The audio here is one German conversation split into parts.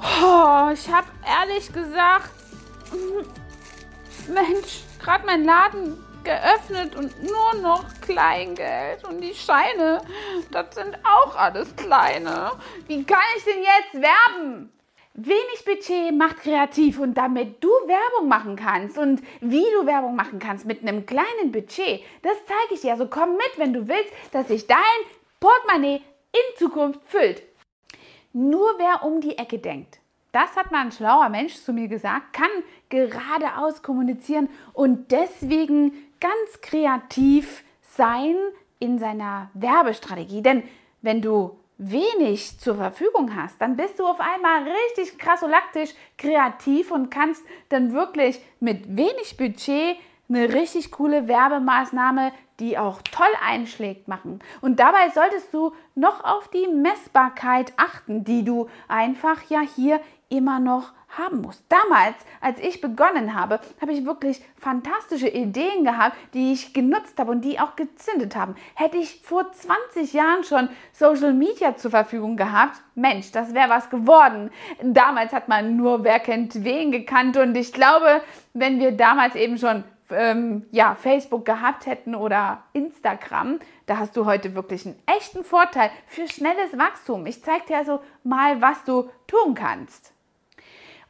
Oh, ich habe ehrlich gesagt, Mensch, gerade mein Laden geöffnet und nur noch Kleingeld. Und die Scheine, das sind auch alles kleine. Wie kann ich denn jetzt werben? Wenig Budget macht kreativ und damit du Werbung machen kannst und wie du Werbung machen kannst mit einem kleinen Budget, das zeige ich dir. Also komm mit, wenn du willst, dass sich dein Portemonnaie in Zukunft füllt. Nur wer um die Ecke denkt, das hat mal ein schlauer Mensch zu mir gesagt, kann geradeaus kommunizieren und deswegen ganz kreativ sein in seiner Werbestrategie. Denn wenn du wenig zur Verfügung hast, dann bist du auf einmal richtig krassolaktisch kreativ und kannst dann wirklich mit wenig Budget eine richtig coole Werbemaßnahme, die auch toll einschlägt, machen. Und dabei solltest du noch auf die Messbarkeit achten, die du einfach ja hier immer noch haben muss. Damals, als ich begonnen habe, habe ich wirklich fantastische Ideen gehabt, die ich genutzt habe und die auch gezündet haben. Hätte ich vor 20 Jahren schon Social Media zur Verfügung gehabt, Mensch, das wäre was geworden. Damals hat man nur wer kennt wen gekannt und ich glaube, wenn wir damals eben schon ähm, ja, Facebook gehabt hätten oder Instagram, da hast du heute wirklich einen echten Vorteil für schnelles Wachstum. Ich zeige dir also mal, was du tun kannst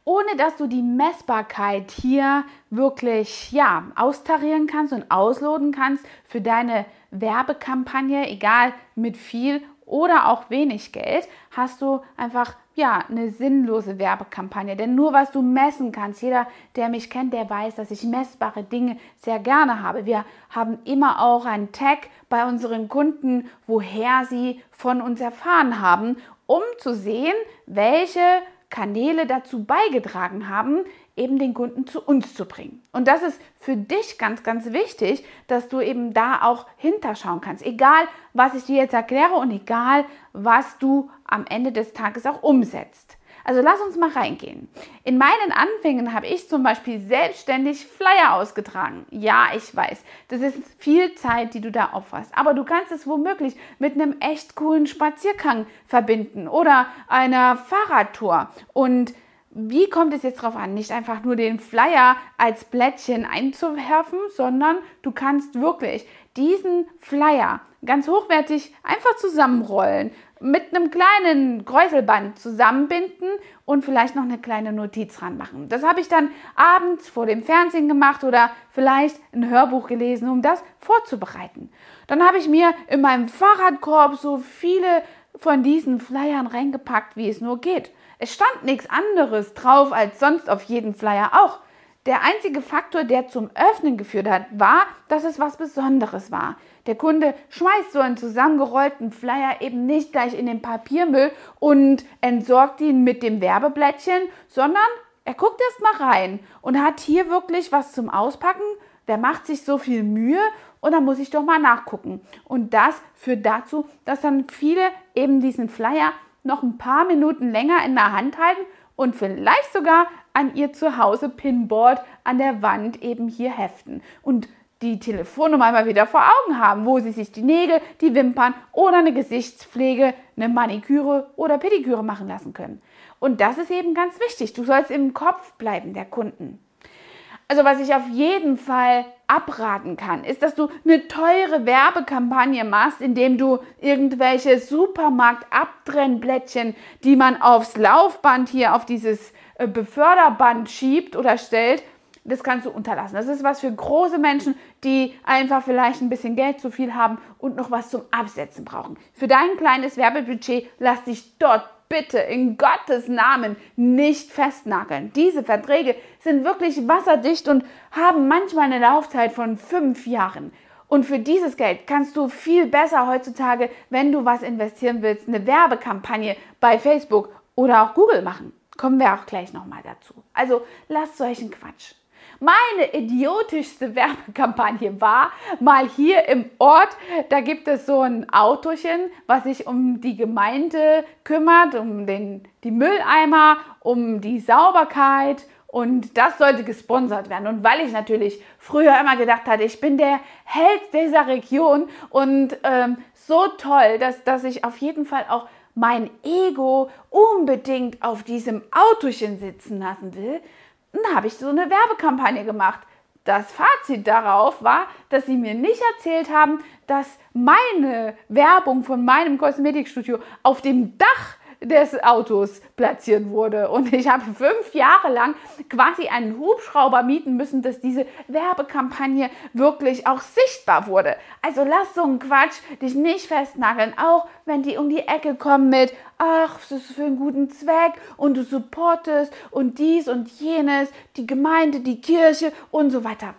ohne dass du die Messbarkeit hier wirklich ja, austarieren kannst und ausloten kannst für deine Werbekampagne, egal mit viel oder auch wenig Geld, hast du einfach ja, eine sinnlose Werbekampagne. Denn nur was du messen kannst, jeder, der mich kennt, der weiß, dass ich messbare Dinge sehr gerne habe. Wir haben immer auch einen Tag bei unseren Kunden, woher sie von uns erfahren haben, um zu sehen, welche Kanäle dazu beigetragen haben, eben den Kunden zu uns zu bringen. Und das ist für dich ganz, ganz wichtig, dass du eben da auch hinterschauen kannst. Egal, was ich dir jetzt erkläre und egal, was du am Ende des Tages auch umsetzt. Also lass uns mal reingehen. In meinen Anfängen habe ich zum Beispiel selbstständig Flyer ausgetragen. Ja, ich weiß, das ist viel Zeit, die du da opferst. Aber du kannst es womöglich mit einem echt coolen Spaziergang verbinden oder einer Fahrradtour. Und wie kommt es jetzt darauf an, nicht einfach nur den Flyer als Blättchen einzuwerfen, sondern du kannst wirklich diesen Flyer ganz hochwertig einfach zusammenrollen, mit einem kleinen Kräuselband zusammenbinden und vielleicht noch eine kleine Notiz dran machen. Das habe ich dann abends vor dem Fernsehen gemacht oder vielleicht ein Hörbuch gelesen, um das vorzubereiten. Dann habe ich mir in meinem Fahrradkorb so viele von diesen Flyern reingepackt, wie es nur geht. Es stand nichts anderes drauf als sonst auf jedem Flyer auch. Der einzige Faktor, der zum Öffnen geführt hat, war, dass es was Besonderes war. Der Kunde schmeißt so einen zusammengerollten Flyer eben nicht gleich in den Papiermüll und entsorgt ihn mit dem Werbeblättchen, sondern er guckt erst mal rein und hat hier wirklich was zum Auspacken. Der macht sich so viel Mühe und dann muss ich doch mal nachgucken. Und das führt dazu, dass dann viele eben diesen Flyer noch ein paar Minuten länger in der Hand halten und vielleicht sogar an ihr Zuhause Pinboard an der Wand eben hier heften und die Telefonnummer mal wieder vor Augen haben, wo sie sich die Nägel, die Wimpern oder eine Gesichtspflege, eine Maniküre oder Pediküre machen lassen können. Und das ist eben ganz wichtig. Du sollst im Kopf bleiben der Kunden. Also was ich auf jeden Fall abraten kann, ist, dass du eine teure Werbekampagne machst, indem du irgendwelche Supermarkt-Abtrennblättchen, die man aufs Laufband hier auf dieses äh, Beförderband schiebt oder stellt, das kannst du unterlassen. Das ist was für große Menschen, die einfach vielleicht ein bisschen Geld zu viel haben und noch was zum Absetzen brauchen. Für dein kleines Werbebudget lass dich dort bitte in Gottes Namen nicht festnageln. Diese Verträge sind wirklich wasserdicht und haben manchmal eine Laufzeit von fünf Jahren. Und für dieses Geld kannst du viel besser heutzutage, wenn du was investieren willst, eine Werbekampagne bei Facebook oder auch Google machen. Kommen wir auch gleich nochmal dazu. Also lass solchen Quatsch. Meine idiotischste Werbekampagne war mal hier im Ort, da gibt es so ein Autochen, was sich um die Gemeinde kümmert, um den, die Mülleimer, um die Sauberkeit und das sollte gesponsert werden. Und weil ich natürlich früher immer gedacht hatte, ich bin der Held dieser Region und ähm, so toll, dass, dass ich auf jeden Fall auch mein Ego unbedingt auf diesem Autochen sitzen lassen will, dann habe ich so eine Werbekampagne gemacht. Das Fazit darauf war, dass sie mir nicht erzählt haben, dass meine Werbung von meinem Kosmetikstudio auf dem Dach des Autos platziert wurde. Und ich habe fünf Jahre lang quasi einen Hubschrauber mieten müssen, dass diese Werbekampagne wirklich auch sichtbar wurde. Also lass so einen Quatsch dich nicht festnageln, auch wenn die um die Ecke kommen mit, ach, das ist für einen guten Zweck und du supportest und dies und jenes, die Gemeinde, die Kirche und so weiter.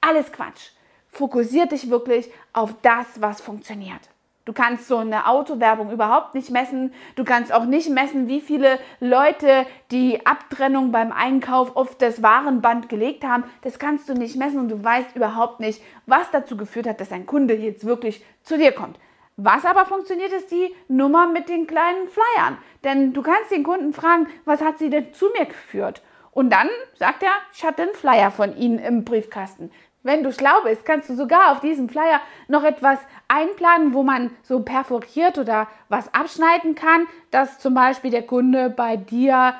Alles Quatsch. Fokussiert dich wirklich auf das, was funktioniert. Du kannst so eine Autowerbung überhaupt nicht messen. Du kannst auch nicht messen, wie viele Leute die Abtrennung beim Einkauf auf das Warenband gelegt haben. Das kannst du nicht messen und du weißt überhaupt nicht, was dazu geführt hat, dass ein Kunde jetzt wirklich zu dir kommt. Was aber funktioniert, ist die Nummer mit den kleinen Flyern. Denn du kannst den Kunden fragen, was hat sie denn zu mir geführt? Und dann sagt er, ich hatte einen Flyer von Ihnen im Briefkasten. Wenn du schlau bist, kannst du sogar auf diesem Flyer noch etwas einplanen, wo man so perforiert oder was abschneiden kann, dass zum Beispiel der Kunde bei dir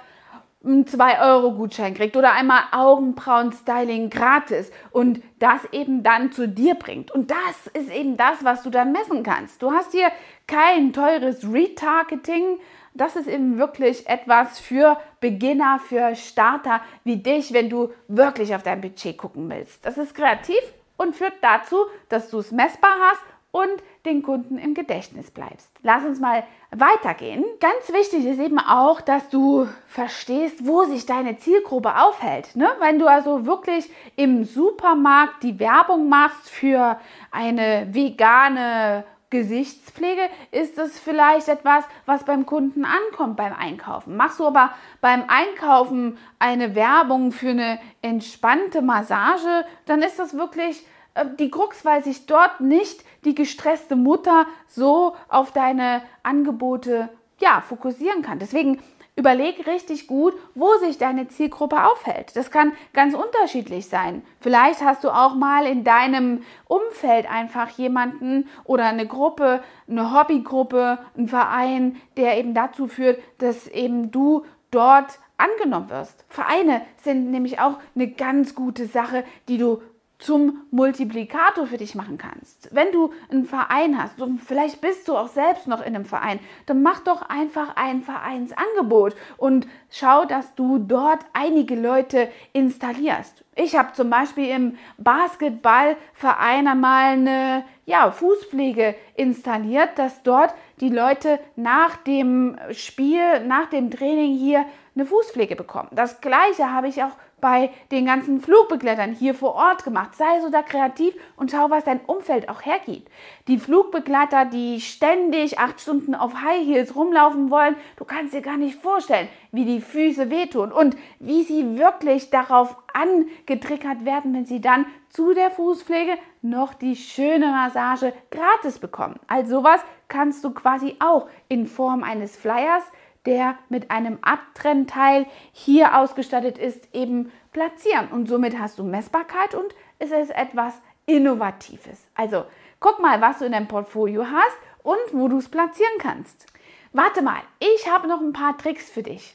einen 2-Euro-Gutschein kriegt oder einmal Augenbrauen-Styling gratis und das eben dann zu dir bringt. Und das ist eben das, was du dann messen kannst. Du hast hier kein teures Retargeting, das ist eben wirklich etwas für Beginner, für Starter wie dich, wenn du wirklich auf dein Budget gucken willst. Das ist kreativ und führt dazu, dass du es messbar hast und den Kunden im Gedächtnis bleibst. Lass uns mal weitergehen. Ganz wichtig ist eben auch, dass du verstehst, wo sich deine Zielgruppe aufhält. Ne? Wenn du also wirklich im Supermarkt die Werbung machst für eine vegane Gesichtspflege ist es vielleicht etwas, was beim Kunden ankommt beim Einkaufen. Machst du aber beim Einkaufen eine Werbung für eine entspannte Massage, dann ist das wirklich äh, die Krux, weil sich dort nicht die gestresste Mutter so auf deine Angebote ja, fokussieren kann. Deswegen Überleg richtig gut, wo sich deine Zielgruppe aufhält. Das kann ganz unterschiedlich sein. Vielleicht hast du auch mal in deinem Umfeld einfach jemanden oder eine Gruppe, eine Hobbygruppe, einen Verein, der eben dazu führt, dass eben du dort angenommen wirst. Vereine sind nämlich auch eine ganz gute Sache, die du zum Multiplikator für dich machen kannst. Wenn du einen Verein hast und vielleicht bist du auch selbst noch in einem Verein, dann mach doch einfach ein Vereinsangebot und schau, dass du dort einige Leute installierst. Ich habe zum Beispiel im Basketballverein einmal eine ja, Fußpflege installiert, dass dort die Leute nach dem Spiel, nach dem Training hier eine Fußpflege bekommen. Das gleiche habe ich auch bei den ganzen Flugbegleitern hier vor Ort gemacht. Sei so da kreativ und schau, was dein Umfeld auch hergibt. Die Flugbegleiter, die ständig acht Stunden auf High Heels rumlaufen wollen, du kannst dir gar nicht vorstellen, wie die Füße wehtun und wie sie wirklich darauf angetriggert werden, wenn sie dann zu der Fußpflege noch die schöne Massage gratis bekommen. Also sowas kannst du quasi auch in Form eines Flyers der mit einem Abtrennteil hier ausgestattet ist, eben platzieren. Und somit hast du Messbarkeit und es ist etwas Innovatives. Also guck mal, was du in deinem Portfolio hast und wo du es platzieren kannst. Warte mal, ich habe noch ein paar Tricks für dich.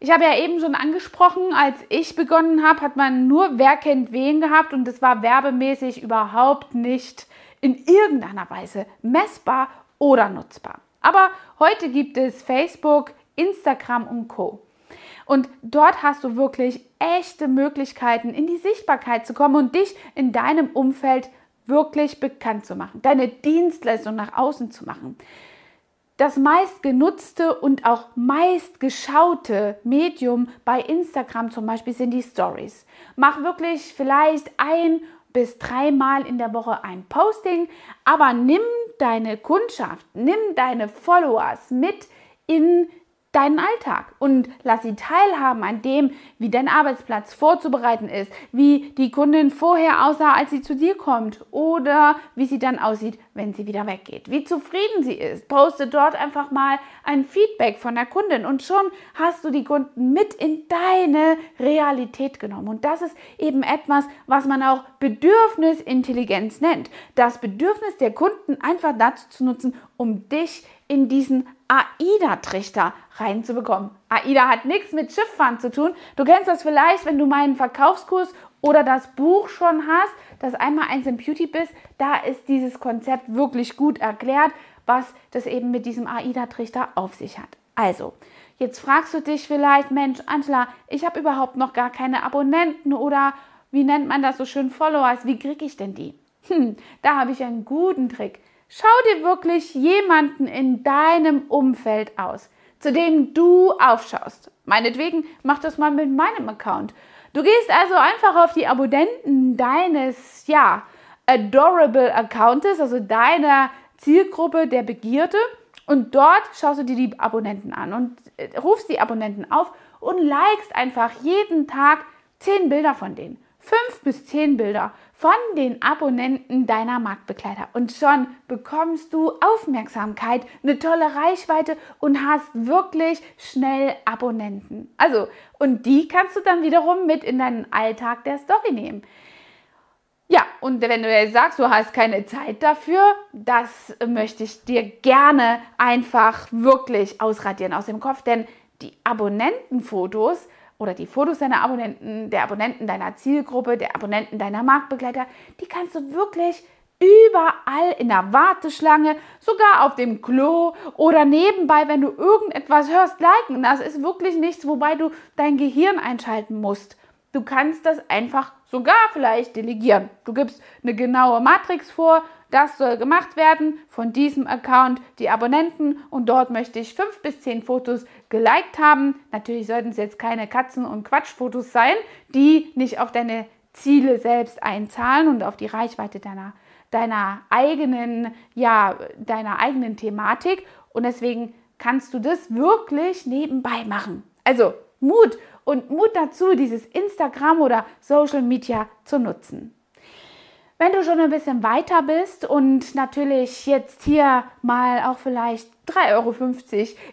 Ich habe ja eben schon angesprochen, als ich begonnen habe, hat man nur Wer kennt wen gehabt und das war werbemäßig überhaupt nicht in irgendeiner Weise messbar oder nutzbar. Aber heute gibt es Facebook, Instagram und Co. Und dort hast du wirklich echte Möglichkeiten, in die Sichtbarkeit zu kommen und dich in deinem Umfeld wirklich bekannt zu machen, deine Dienstleistung nach außen zu machen. Das meistgenutzte und auch meistgeschaute Medium bei Instagram zum Beispiel sind die Stories. Mach wirklich vielleicht ein bis dreimal in der Woche ein Posting, aber nimm deine Kundschaft, nimm deine Followers mit in deinen Alltag und lass sie teilhaben an dem, wie dein Arbeitsplatz vorzubereiten ist, wie die Kundin vorher aussah, als sie zu dir kommt oder wie sie dann aussieht, wenn sie wieder weggeht, wie zufrieden sie ist. Poste dort einfach mal ein Feedback von der Kundin und schon hast du die Kunden mit in deine Realität genommen. Und das ist eben etwas, was man auch Bedürfnisintelligenz nennt. Das Bedürfnis der Kunden einfach dazu zu nutzen, um dich in diesen AIDA-Trichter reinzubekommen. AIDA hat nichts mit Schifffahren zu tun. Du kennst das vielleicht, wenn du meinen Verkaufskurs oder das Buch schon hast, das einmal eins im Beauty bist. Da ist dieses Konzept wirklich gut erklärt, was das eben mit diesem AIDA-Trichter auf sich hat. Also, jetzt fragst du dich vielleicht, Mensch, Angela, ich habe überhaupt noch gar keine Abonnenten oder wie nennt man das so schön, Followers, wie kriege ich denn die? Hm, da habe ich einen guten Trick. Schau dir wirklich jemanden in deinem Umfeld aus, zu dem du aufschaust. Meinetwegen mach das mal mit meinem Account. Du gehst also einfach auf die Abonnenten deines, ja, adorable Accounts, also deiner Zielgruppe der Begierde und dort schaust du dir die Abonnenten an und äh, rufst die Abonnenten auf und likest einfach jeden Tag zehn Bilder von denen fünf bis zehn Bilder von den Abonnenten deiner Marktbegleiter und schon bekommst du Aufmerksamkeit, eine tolle Reichweite und hast wirklich schnell Abonnenten. Also, und die kannst du dann wiederum mit in deinen Alltag der Story nehmen. Ja, und wenn du jetzt sagst, du hast keine Zeit dafür, das möchte ich dir gerne einfach wirklich ausradieren aus dem Kopf, denn die Abonnentenfotos oder die Fotos deiner Abonnenten, der Abonnenten deiner Zielgruppe, der Abonnenten deiner Marktbegleiter, die kannst du wirklich überall in der Warteschlange, sogar auf dem Klo oder nebenbei, wenn du irgendetwas hörst, liken. Das ist wirklich nichts, wobei du dein Gehirn einschalten musst. Du kannst das einfach sogar vielleicht delegieren. Du gibst eine genaue Matrix vor, das soll gemacht werden von diesem Account, die Abonnenten und dort möchte ich fünf bis zehn Fotos geliked haben. Natürlich sollten es jetzt keine Katzen- und Quatschfotos sein, die nicht auf deine Ziele selbst einzahlen und auf die Reichweite deiner, deiner eigenen, ja, deiner eigenen Thematik. Und deswegen kannst du das wirklich nebenbei machen. Also Mut und Mut dazu, dieses Instagram oder Social Media zu nutzen. Wenn du schon ein bisschen weiter bist und natürlich jetzt hier mal auch vielleicht 3,50 Euro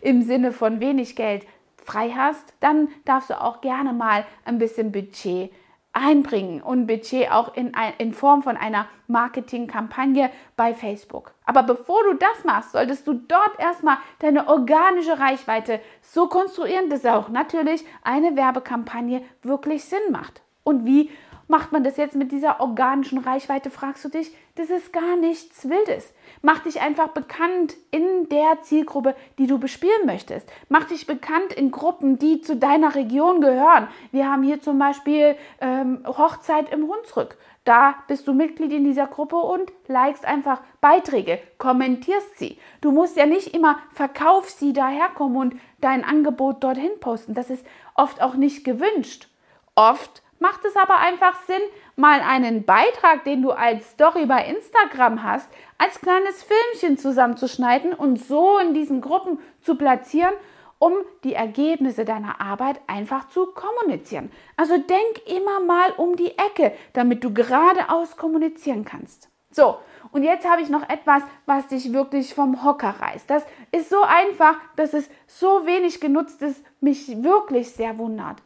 im Sinne von wenig Geld frei hast, dann darfst du auch gerne mal ein bisschen Budget einbringen und Budget auch in, in Form von einer Marketingkampagne bei Facebook. Aber bevor du das machst, solltest du dort erstmal deine organische Reichweite so konstruieren, dass auch natürlich eine Werbekampagne wirklich Sinn macht. Und wie macht man das jetzt mit dieser organischen Reichweite, fragst du dich, das ist gar nichts Wildes. Mach dich einfach bekannt in der Zielgruppe, die du bespielen möchtest. Mach dich bekannt in Gruppen, die zu deiner Region gehören. Wir haben hier zum Beispiel ähm, Hochzeit im Hunsrück. Da bist du Mitglied in dieser Gruppe und likest einfach Beiträge, kommentierst sie. Du musst ja nicht immer verkauf sie daherkommen und dein Angebot dorthin posten. Das ist oft auch nicht gewünscht. Oft macht es aber einfach Sinn, mal einen Beitrag, den du als Story bei Instagram hast, als kleines Filmchen zusammenzuschneiden und so in diesen Gruppen zu platzieren, um die Ergebnisse deiner Arbeit einfach zu kommunizieren. Also denk immer mal um die Ecke, damit du geradeaus kommunizieren kannst. So, und jetzt habe ich noch etwas, was dich wirklich vom Hocker reißt. Das ist so einfach, dass es so wenig genutzt ist, mich wirklich sehr wundert.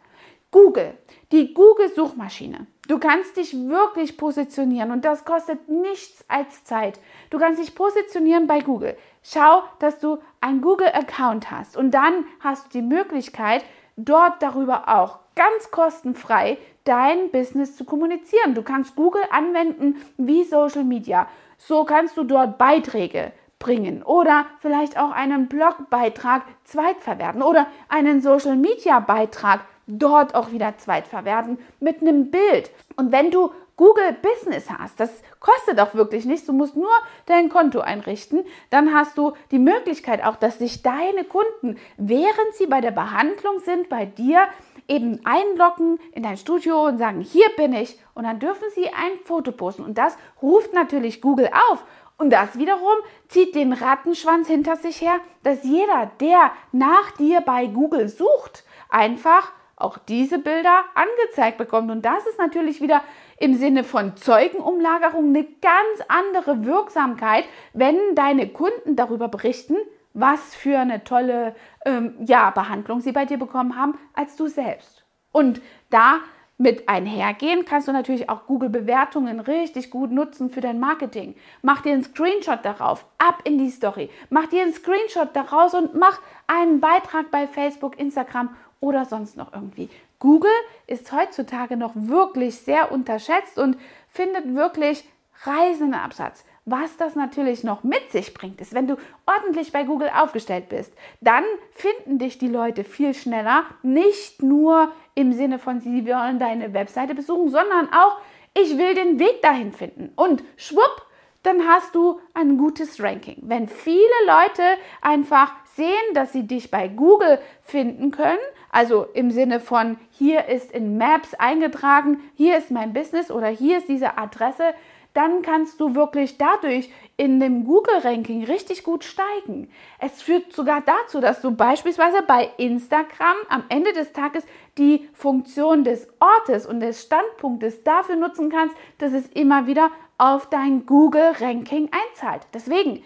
Google, die Google-Suchmaschine. Du kannst dich wirklich positionieren und das kostet nichts als Zeit. Du kannst dich positionieren bei Google. Schau, dass du einen Google-Account hast und dann hast du die Möglichkeit, dort darüber auch ganz kostenfrei dein Business zu kommunizieren. Du kannst Google anwenden wie Social Media. So kannst du dort Beiträge bringen oder vielleicht auch einen Blogbeitrag zweitverwerten oder einen Social Media Beitrag dort auch wieder zweitverwerten mit einem Bild. Und wenn du Google Business hast, das kostet auch wirklich nichts, du musst nur dein Konto einrichten, dann hast du die Möglichkeit auch, dass sich deine Kunden, während sie bei der Behandlung sind, bei dir eben einloggen in dein Studio und sagen, hier bin ich. Und dann dürfen sie ein Foto posten. Und das ruft natürlich Google auf. Und das wiederum zieht den Rattenschwanz hinter sich her, dass jeder, der nach dir bei Google sucht, einfach auch diese Bilder angezeigt bekommt. Und das ist natürlich wieder im Sinne von Zeugenumlagerung eine ganz andere Wirksamkeit, wenn deine Kunden darüber berichten, was für eine tolle ähm, ja, Behandlung sie bei dir bekommen haben, als du selbst. Und da mit einhergehen, kannst du natürlich auch Google-Bewertungen richtig gut nutzen für dein Marketing. Mach dir einen Screenshot darauf, ab in die Story. Mach dir einen Screenshot daraus und mach einen Beitrag bei Facebook, Instagram oder sonst noch irgendwie. Google ist heutzutage noch wirklich sehr unterschätzt und findet wirklich reisenden Absatz. Was das natürlich noch mit sich bringt, ist, wenn du ordentlich bei Google aufgestellt bist, dann finden dich die Leute viel schneller, nicht nur im Sinne von, sie wollen deine Webseite besuchen, sondern auch, ich will den Weg dahin finden. Und schwupp, dann hast du ein gutes Ranking. Wenn viele Leute einfach sehen, dass sie dich bei Google finden können, also im Sinne von, hier ist in Maps eingetragen, hier ist mein Business oder hier ist diese Adresse, dann kannst du wirklich dadurch in dem Google-Ranking richtig gut steigen. Es führt sogar dazu, dass du beispielsweise bei Instagram am Ende des Tages die Funktion des Ortes und des Standpunktes dafür nutzen kannst, dass es immer wieder auf dein Google-Ranking einzahlt. Deswegen,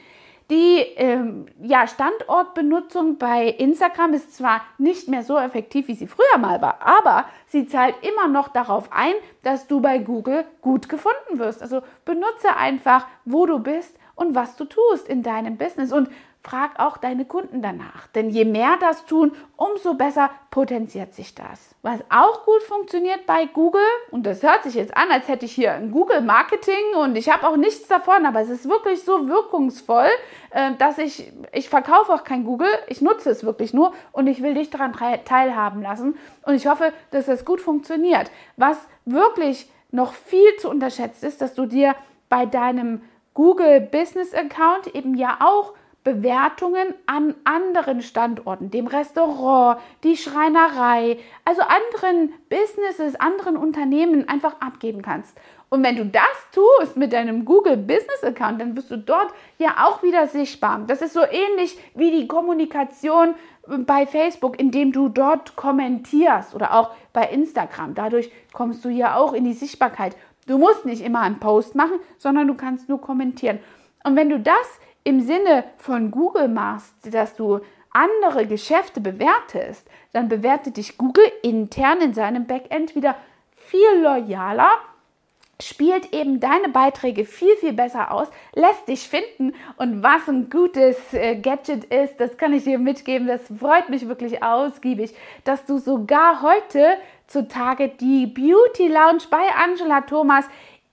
die ähm, ja, Standortbenutzung bei Instagram ist zwar nicht mehr so effektiv, wie sie früher mal war, aber sie zahlt immer noch darauf ein, dass du bei Google gut gefunden wirst. Also benutze einfach, wo du bist und was du tust in deinem Business. Und frag auch deine Kunden danach. Denn je mehr das tun, umso besser potenziert sich das. Was auch gut funktioniert bei Google, und das hört sich jetzt an, als hätte ich hier ein Google Marketing und ich habe auch nichts davon, aber es ist wirklich so wirkungsvoll, äh, dass ich, ich verkaufe auch kein Google, ich nutze es wirklich nur und ich will dich daran teilhaben lassen. Und ich hoffe, dass das gut funktioniert. Was wirklich noch viel zu unterschätzt ist, dass du dir bei deinem Google Business Account eben ja auch Bewertungen an anderen Standorten, dem Restaurant, die Schreinerei, also anderen Businesses, anderen Unternehmen einfach abgeben kannst. Und wenn du das tust mit deinem Google Business Account, dann bist du dort ja auch wieder sichtbar. Das ist so ähnlich wie die Kommunikation bei Facebook, indem du dort kommentierst oder auch bei Instagram. Dadurch kommst du ja auch in die Sichtbarkeit. Du musst nicht immer einen Post machen, sondern du kannst nur kommentieren. Und wenn du das im Sinne von Google machst, dass du andere Geschäfte bewertest, dann bewertet dich Google intern in seinem Backend wieder viel loyaler, spielt eben deine Beiträge viel, viel besser aus, lässt dich finden und was ein gutes äh, Gadget ist, das kann ich dir mitgeben, das freut mich wirklich ausgiebig, dass du sogar heute zutage die Beauty Lounge bei Angela Thomas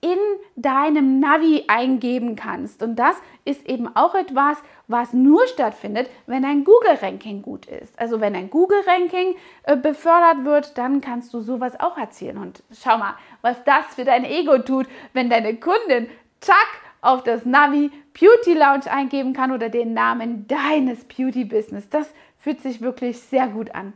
in deinem Navi eingeben kannst. Und das ist eben auch etwas, was nur stattfindet, wenn ein Google-Ranking gut ist. Also wenn ein Google-Ranking äh, befördert wird, dann kannst du sowas auch erzielen. Und schau mal, was das für dein Ego tut, wenn deine Kundin, zack, auf das Navi Beauty Lounge eingeben kann oder den Namen deines Beauty Business. Das fühlt sich wirklich sehr gut an.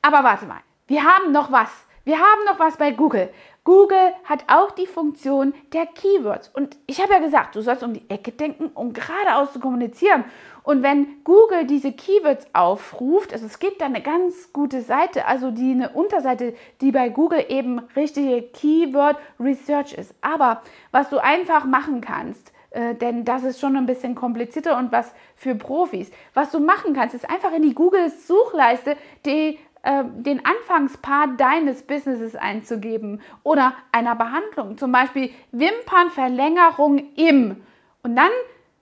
Aber warte mal, wir haben noch was. Wir haben noch was bei Google. Google hat auch die Funktion der Keywords. Und ich habe ja gesagt, du sollst um die Ecke denken, um geradeaus zu kommunizieren. Und wenn Google diese Keywords aufruft, also es gibt da eine ganz gute Seite, also die eine Unterseite, die bei Google eben richtige Keyword Research ist. Aber was du einfach machen kannst, äh, denn das ist schon ein bisschen komplizierter und was für Profis. Was du machen kannst, ist einfach in die Google-Suchleiste die äh, den Anfangspart deines Businesses einzugeben oder einer Behandlung, zum Beispiel Wimpernverlängerung im. Und dann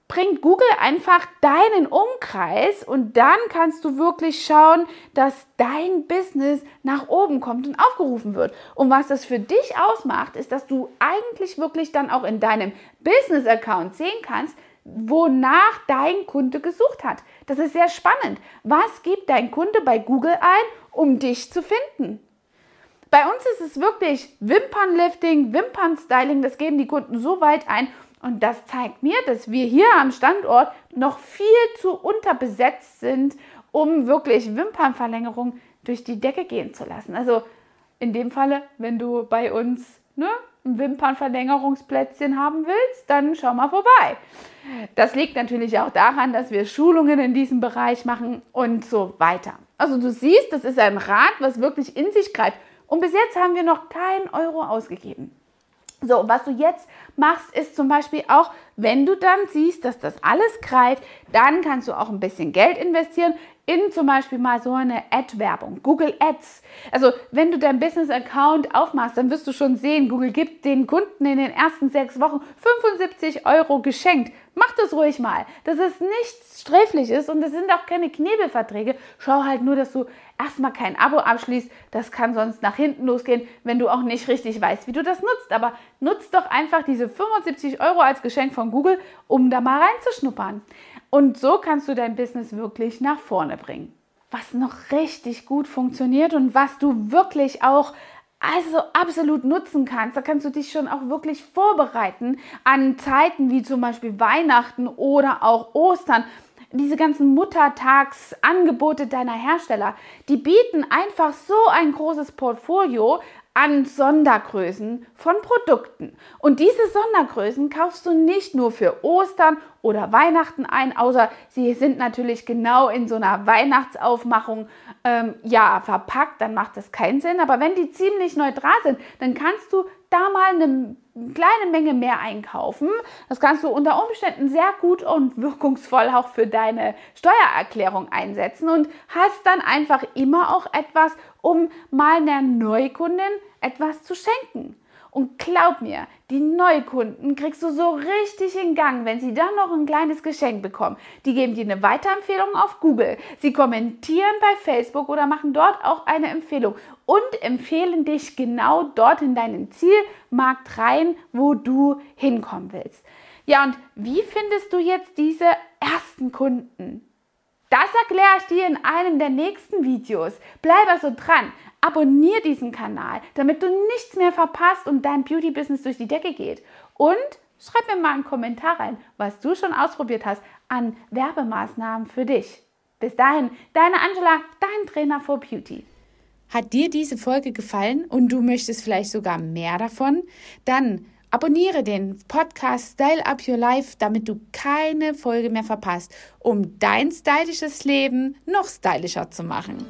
bringt Google einfach deinen Umkreis und dann kannst du wirklich schauen, dass dein Business nach oben kommt und aufgerufen wird. Und was das für dich ausmacht, ist, dass du eigentlich wirklich dann auch in deinem Business-Account sehen kannst, wonach dein Kunde gesucht hat. Das ist sehr spannend. Was gibt dein Kunde bei Google ein, um dich zu finden? Bei uns ist es wirklich Wimpernlifting, Wimpernstyling, das geben die Kunden so weit ein. Und das zeigt mir, dass wir hier am Standort noch viel zu unterbesetzt sind, um wirklich Wimpernverlängerung durch die Decke gehen zu lassen. Also in dem Falle, wenn du bei uns ne, ein Wimpernverlängerungsplätzchen haben willst, dann schau mal vorbei. Das liegt natürlich auch daran, dass wir Schulungen in diesem Bereich machen und so weiter. Also du siehst, das ist ein Rad, was wirklich in sich greift. Und bis jetzt haben wir noch keinen Euro ausgegeben. So, was du jetzt machst, ist zum Beispiel auch, wenn du dann siehst, dass das alles greift, dann kannst du auch ein bisschen Geld investieren in zum Beispiel mal so eine Ad-Werbung, Google Ads. Also wenn du dein Business-Account aufmachst, dann wirst du schon sehen, Google gibt den Kunden in den ersten sechs Wochen 75 Euro geschenkt. Mach das ruhig mal. Das ist nichts Sträfliches und das sind auch keine Knebelverträge. Schau halt nur, dass du erstmal kein Abo abschließt. Das kann sonst nach hinten losgehen, wenn du auch nicht richtig weißt, wie du das nutzt. Aber nutzt doch einfach diese 75 Euro als Geschenk von Google, um da mal reinzuschnuppern. Und so kannst du dein Business wirklich nach vorne bringen. Was noch richtig gut funktioniert und was du wirklich auch also absolut nutzen kannst. Da kannst du dich schon auch wirklich vorbereiten an Zeiten wie zum Beispiel Weihnachten oder auch Ostern. Diese ganzen Muttertagsangebote deiner Hersteller, die bieten einfach so ein großes Portfolio an Sondergrößen von Produkten. Und diese Sondergrößen kaufst du nicht nur für Ostern oder Weihnachten ein, außer sie sind natürlich genau in so einer Weihnachtsaufmachung ähm, ja, verpackt, dann macht das keinen Sinn. Aber wenn die ziemlich neutral sind, dann kannst du da mal eine kleine Menge mehr einkaufen. Das kannst du unter Umständen sehr gut und wirkungsvoll auch für deine Steuererklärung einsetzen und hast dann einfach immer auch etwas, um mal einer Neukundin etwas zu schenken. Und glaub mir, die Neukunden kriegst du so richtig in Gang, wenn sie dann noch ein kleines Geschenk bekommen. Die geben dir eine Weiterempfehlung auf Google. Sie kommentieren bei Facebook oder machen dort auch eine Empfehlung und empfehlen dich genau dort in deinen Zielmarkt rein, wo du hinkommen willst. Ja, und wie findest du jetzt diese ersten Kunden? Das erkläre ich dir in einem der nächsten Videos. Bleib also dran. Abonnier diesen Kanal, damit du nichts mehr verpasst und dein Beauty-Business durch die Decke geht. Und schreib mir mal einen Kommentar rein, was du schon ausprobiert hast an Werbemaßnahmen für dich. Bis dahin, deine Angela, dein Trainer for Beauty. Hat dir diese Folge gefallen und du möchtest vielleicht sogar mehr davon? Dann abonniere den Podcast Style Up Your Life, damit du keine Folge mehr verpasst, um dein stylisches Leben noch stylischer zu machen.